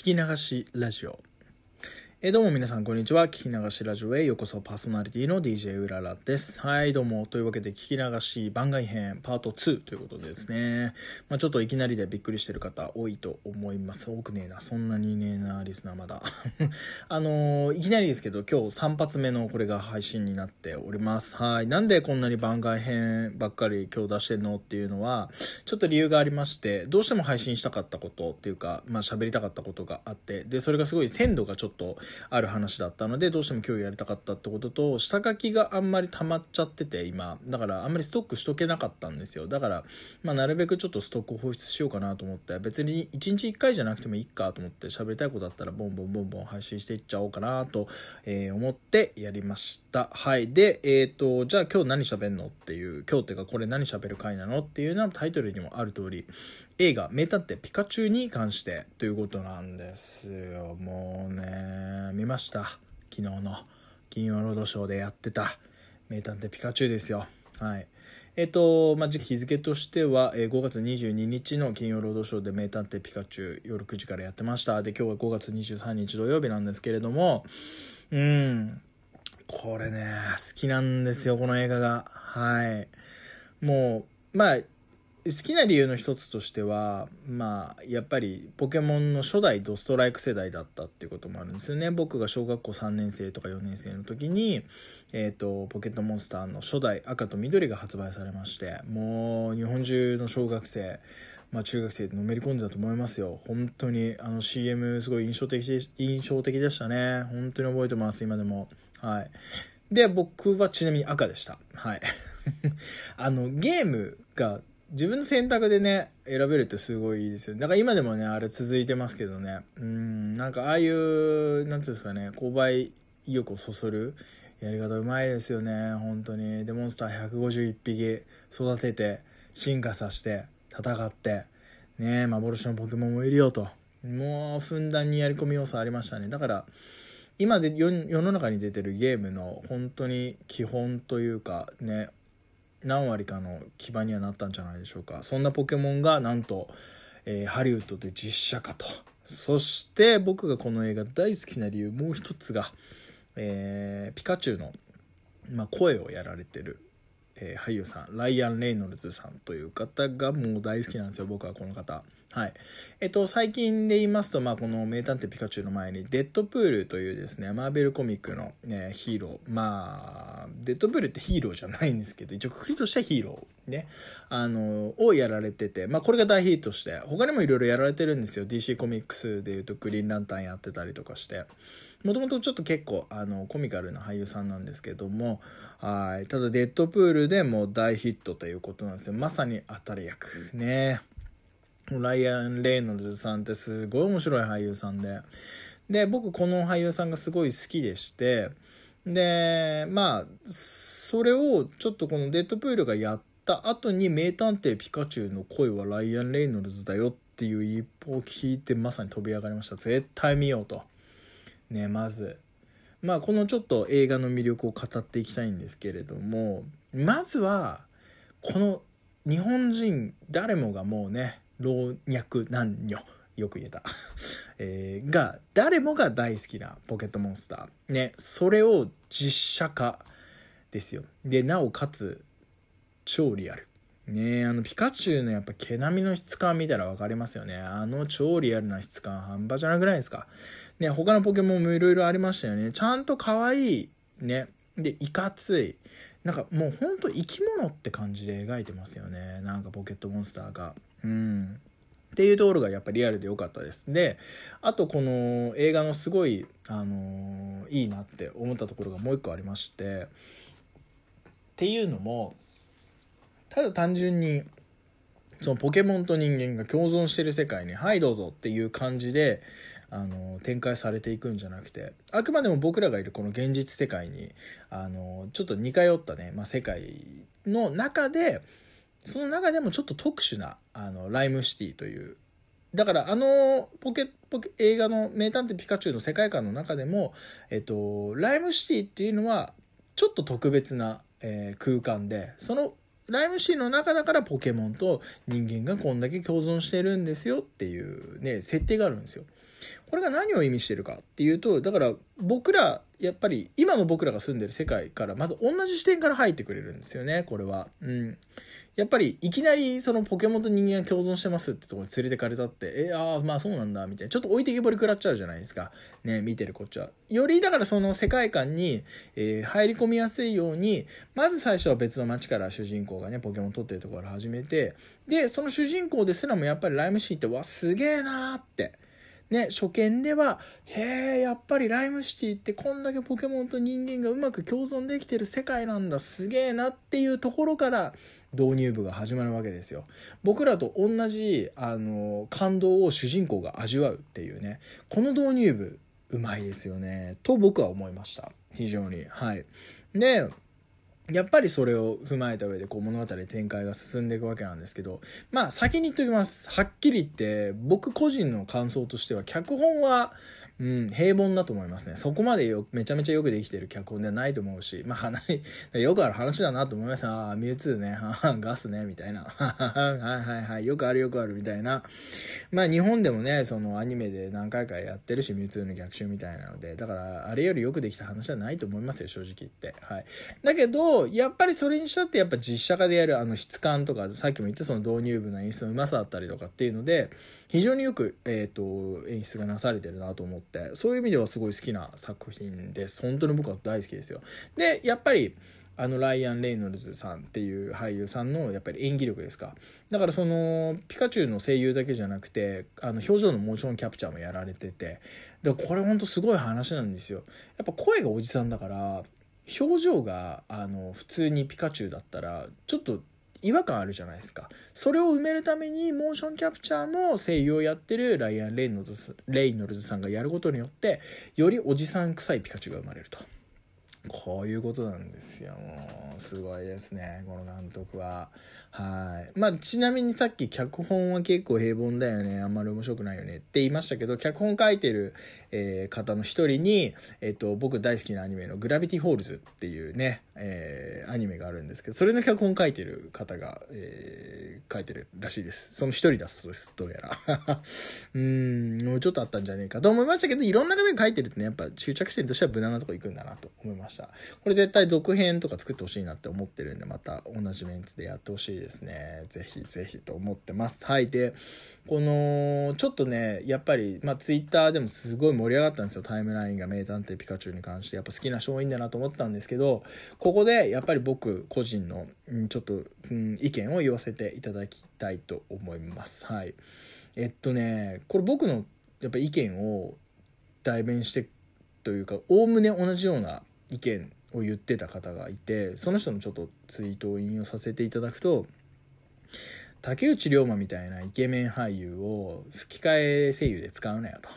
聞き流しラジオ。えどうも皆さんこんにちは。聞き流しラジオへようこそ。パーソナリティの DJ うららです。はいどうも。というわけで聞き流し番外編パート2ということでですね。まあ、ちょっといきなりでびっくりしてる方多いと思います。多くねえな。そんなにねえなリスナーまだ。あのー、いきなりですけど今日3発目のこれが配信になっております。はい。なんでこんなに番外編ばっかり今日出してんのっていうのはちょっと理由がありましてどうしても配信したかったことっていうかまあ喋りたかったことがあってでそれがすごい鮮度がちょっとある話だったのでどうしても今日やりたかったってことと下書きがあんまり溜まっちゃってて今。だからあんまりストックしとけなかったんですよ。だから、まあ、なるべくちょっとストックを放出しようかなと思って別に1日1回じゃなくてもいいかと思って喋りたいことだったらボンボンボンボン配信していっちゃおうかなと、え、思ってやりました。はい。でえっ、ー、とじゃあ今日何喋んのっていう今日ってかこれ何喋る回なのっていうのはタイトルにもある通り映画「名探偵ピカチュウ」に関してということなんですよ。もうね見ました昨日の金曜ロードショーでやってた「名探偵ピカチュウ」ですよはいえっと、まあ、日付としては、えー、5月22日の金曜ロードショーで名探偵ピカチュウ夜9時からやってました。で、今日は5月23日土曜日なんですけれども、うん、これね、好きなんですよ、この映画が。はい。もう、まあ、好きな理由の一つとしてはまあやっぱりポケモンの初代ドストライク世代だったっていうこともあるんですよね。僕が小学校3年生とか4年生の時に、えーと、ポケットモンスターの初代赤と緑が発売されましてもう日本中の小学生まあ、中学生でのめり込んでたと思いますよ。本当にあの CM すごい印象的で印象的でしたね。本当に覚えてます今でも。はい。で僕はちなみに赤でした。はい。あのゲームが自分の選択でね、選べるってすごいいいですよね。だから今でもね、あれ続いてますけどね。うん、なんかああいう、なんていうんですかね、購買意欲をそそるやり方うまいですよね、本当に。で、モンスター151匹育てて、進化させて、戦って、ね、幻のポケモンもいるよと。もう、ふんだんにやり込み要素ありましたね。だから、今で世の中に出てるゲームの本当に基本というかね何割かの基盤にはなったんじゃないでしょうか。そんなポケモンがなんと、えー、ハリウッドで実写化と。そして僕がこの映画大好きな理由もう一つが、えー、ピカチュウの、まあ、声をやられてる、えー、俳優さんライアン・レイノルズさんという方がもう大好きなんですよ。僕はこの方。はい。えっと、最近で言いますと、まあ、この名探偵ピカチュウの前に、デッドプールというですね、マーベルコミックの、ね、ヒーロー。まあ、デッドプールってヒーローじゃないんですけど、一応くくりとしてヒーロー。ね。あの、をやられてて、まあ、これが大ヒットして、他にもいろいろやられてるんですよ。DC コミックスで言うと、グリーンランタンやってたりとかして。もともとちょっと結構、あの、コミカルな俳優さんなんですけども、はい。ただ、デッドプールでも大ヒットということなんですよ。まさに当たり役。ね。ライアン・レイノルズさんってすごい面白い俳優さんで。で、僕この俳優さんがすごい好きでして、で、まあ、それをちょっとこのデッドプールがやった後に名探偵ピカチュウの声はライアン・レイノルズだよっていう一報を聞いてまさに飛び上がりました。絶対見ようと。ね、まず。まあ、このちょっと映画の魅力を語っていきたいんですけれども、まずは、この日本人誰もがもうね、老若男女よく言えた、えー、が誰もが大好きなポケットモンスター。ねそれを実写化ですよ。でなおかつ超リアル。ねあのピカチュウのやっぱ毛並みの質感見たら分かりますよね。あの超リアルな質感半端じゃなくないですか。ね他のポケモンもいろいろありましたよね。ちゃんと可愛いね。でいかつい。なんかもうほんと生き物って感じで描いてますよね。なんかポケットモンスターが。うんっていうところがやっぱリアルで良かったです。で、あとこの映画のすごい、あのいいなって思ったところがもう一個ありまして、っていうのも、ただ単純に、そのポケモンと人間が共存してる世界に、はいどうぞっていう感じで、あの展開されていくんじゃなくてあくまでも僕らがいるこの現実世界にあのちょっと似通ったね、まあ、世界の中でその中でもちょっと特殊なあのライムシティというだからあのポケポケ映画の「名探偵ピカチュウ」の世界観の中でも、えっと、ライムシティっていうのはちょっと特別な、えー、空間でそのライムシティの中だからポケモンと人間がこんだけ共存してるんですよっていうね設定があるんですよ。これが何を意味してるかっていうとだから僕らやっぱり今の僕らが住んでる世界からまず同じ視点から入ってくれるんですよねこれは。うん。やっぱりいきなりそのポケモンと人間が共存してますってとこに連れてかれたってえああまあそうなんだみたいな。ちょっと置いてけぼり食らっちゃうじゃないですか。ね見てるこっちは。よりだからその世界観に、えー、入り込みやすいようにまず最初は別の街から主人公がねポケモン取ってるところから始めてでその主人公ですらもやっぱりライムシーってわすげえなーってね、初見では、へえ、やっぱりライムシティってこんだけポケモンと人間がうまく共存できてる世界なんだ、すげえなっていうところから導入部が始まるわけですよ。僕らと同じ、あの、感動を主人公が味わうっていうね、この導入部、うまいですよね、と僕は思いました。非常に。はい。で、やっぱりそれを踏まえた上でこう物語展開が進んでいくわけなんですけどまあ先に言っときます。はっきり言って僕個人の感想としては脚本はうん、平凡だと思いますね。そこまでよめちゃめちゃよくできてる脚本ではないと思うし、まあ話、よくある話だなと思います。ああ、ミュウツーね、ガスね、みたいな。はいはいはい、よくあるよくあるみたいな。まあ日本でもね、そのアニメで何回かやってるし、ミュウツーの逆襲みたいなので、だからあれよりよくできた話じゃないと思いますよ、正直言って。はい。だけど、やっぱりそれにしたってやっぱ実写化でやるあの質感とか、さっきも言ったその導入部の演出のうまさだったりとかっていうので、非常によく、えっ、ー、と、演出がなされてるなと思って、そういう意味ではすごい好きな作品です。本当に僕は大好きですよ。で、やっぱり、あのライアン・レイノルズさんっていう俳優さんのやっぱり演技力ですかだからそのピカチュウの声優だけじゃなくてあの表情のモーションキャプチャーもやられててでこれほんとすごい話なんですよやっぱ声がおじさんだから表情があの普通にピカチュウだったらちょっと違和感あるじゃないですか。それを埋めるためにモーションキャプチャーも声優をやってるライアン・レイノルズレイノルズさんがやることによってよりおじさん臭いピカチュウが生まれると。こういうことなんですよ。もうすごいですね。この監督は。はい。まあちなみにさっき脚本は結構平凡だよね。あんまり面白くないよね。って言いましたけど脚本書いてる、えー、方の一人に、えっ、ー、と僕大好きなアニメの「グラビティ・フォールズ」っていうね、えー、アニメがあるんですけどそれの脚本書いてる方が、えー、書いてるらしいですその一人だそうですどうやら うんもうちょっとあったんじゃねえかと思いましたけどいろんな方が書いてるってねやっぱ終着点としては無難なとこ行くんだなと思いましたこれ絶対続編とか作ってほしいなって思ってるんでまた同じメンツでやってほしいですね。ぜひぜひと思ってます。はい。で、この、ちょっとね、やっぱり、まあ、ツイッターでもすごい盛り上がったんですよ。タイムラインが名探偵ピカチュウに関して。やっぱ好きな人多いんだなと思ったんですけど、こここでやっぱり僕個人の、うん、ちょっと、うん、意見を言わせていただきたいと思います。はい。えっとね、これ僕のやっぱ意見を代弁してというか、おおむね同じような意見を言ってた方がいてその人のちょっとツイートを引用させていただくと竹内涼真みたいなイケメン俳優を吹き替え声優で使うなよと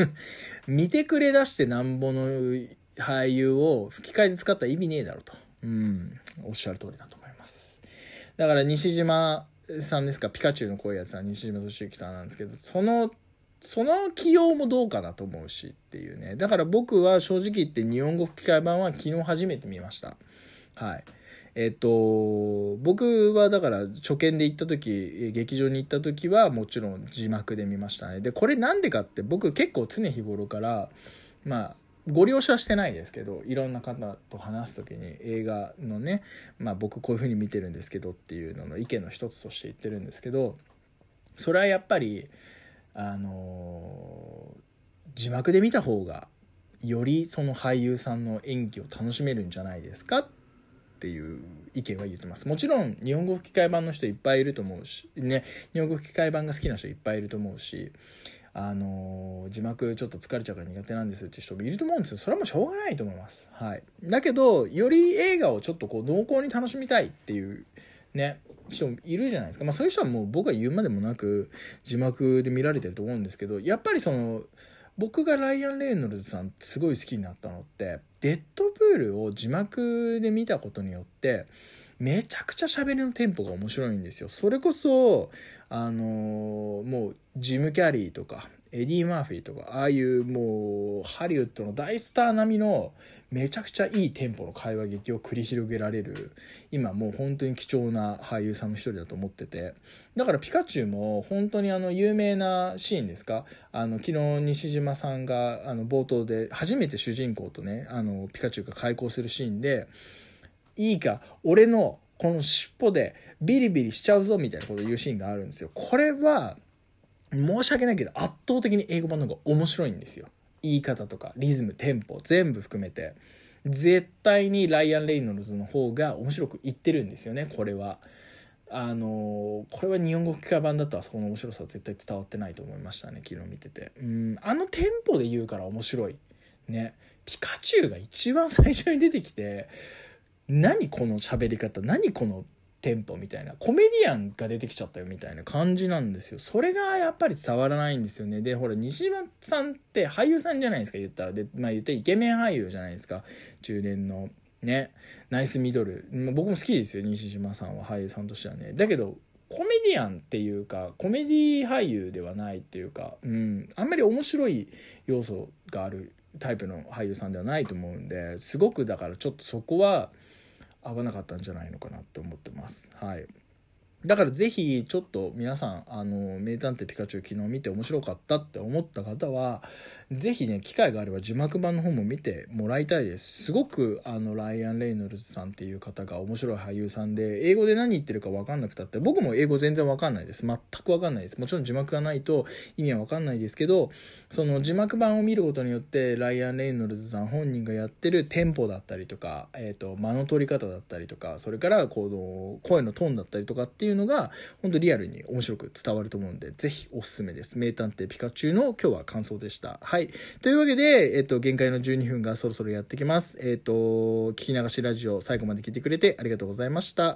見てくれ出してなんぼの俳優を吹き替えで使ったら意味ねえだろうとうんおっしゃる通りだと思いますだから西島さんですか？ピカチュウの声やつは西島敏行さんなんですけどそのその起用もどうかなと思うしっていうね。だから僕は正直言って日本語吹き替え版は昨日初めて見ました。はい。えっと、僕はだから初見で行った時、劇場に行った時はもちろん字幕で見ましたね。で、これなんでかって僕結構常日頃から、まあ、ご了承してないですけどいろんな方と話す時に映画のね、まあ、僕こういう風に見てるんですけどっていうのの意見の一つとして言ってるんですけどそれはやっぱりあの字幕で見た方がよりその俳優さんの演技を楽しめるんじゃないですかっていう意見は言ってます。もちろん日本語吹き替え版の人いっぱいいると思うしね日本語吹き替え版が好きな人いっぱいいると思うしあの字幕ちょっと疲れちゃうから苦手なんですって人もいると思うんですよそれはもうしょうがないと思いますはいだけどより映画をちょっとこう濃厚に楽しみたいっていうね人もいるじゃないですか、まあ、そういう人はもう僕は言うまでもなく字幕で見られてると思うんですけどやっぱりその僕がライアン・レイノルズさんすごい好きになったのってデッドプールを字幕で見たことによってめちゃくちゃ喋りのテンポが面白いんですよ。それこそあのー、もうジム・キャリーとかエディ・マーフィーとかああいうもうハリウッドの大スター並みのめちゃくちゃいいテンポの会話劇を繰り広げられる今もう本当に貴重な俳優さんの一人だと思ってて。だからピカチュウも本当にあの有名なシーンですか？あの昨日西島さんがあの冒頭で初めて主人公とねあのピカチュウが開口するシーンで「いいか俺のこの尻尾でビリビリしちゃうぞ」みたいなことを言うシーンがあるんですよ。これは申し訳ないけど圧倒的に英語版の方が面白いんですよ。言い方とかリズムテンポ全部含めて絶対にライアン・レイノルズの方が面白く言ってるんですよねこれは。あのこれは日本語吹き替え版だったらそこの面白さは絶対伝わってないと思いましたね昨日見ててうんあのテンポで言うから面白いねピカチュウが一番最初に出てきて何この喋り方何このテンポみたいなコメディアンが出てきちゃったよみたいな感じなんですよ。それがやっぱり伝わらないんですよね。でほら西島さんって俳優さんじゃないですか言ったら。でまあ言ってイケメン俳優じゃないですか。中年のね。ナイスミドル。僕も好きですよ西島さんは俳優さんとしてはね。だけどコメディアンっていうかコメディ俳優ではないっていうか、うん、あんまり面白い要素があるタイプの俳優さんではないと思うんですごくだからちょっとそこは合わなかったんじゃないのかなって思ってます。はいだからぜひちょっと皆さんあの名探偵ピカチュウ昨日見て面白かったって思った方はぜひね機会があれば字幕版の方も見てもらいたいです。すごくあのライアン・レイノルズさんっていう方が面白い俳優さんで英語で何言ってるか分かんなくたって僕も英語全然分かんないです。全く分かんないです。もちろん字幕がないと意味は分かんないですけどその字幕版を見ることによってライアン・レイノルズさん本人がやってるテンポだったりとか、えーと、間の取り方だったりとかそれからこう声のトーンだったりとかっていういうのが本当リアルに面白く伝わると思うんでぜひおすすめです名探偵ピカチュウの今日は感想でしたはいというわけで、えっと、限界の12分がそろそろやってきます。えっと、聞き流しラジオ最後まで聞いてくれてありがとうございました。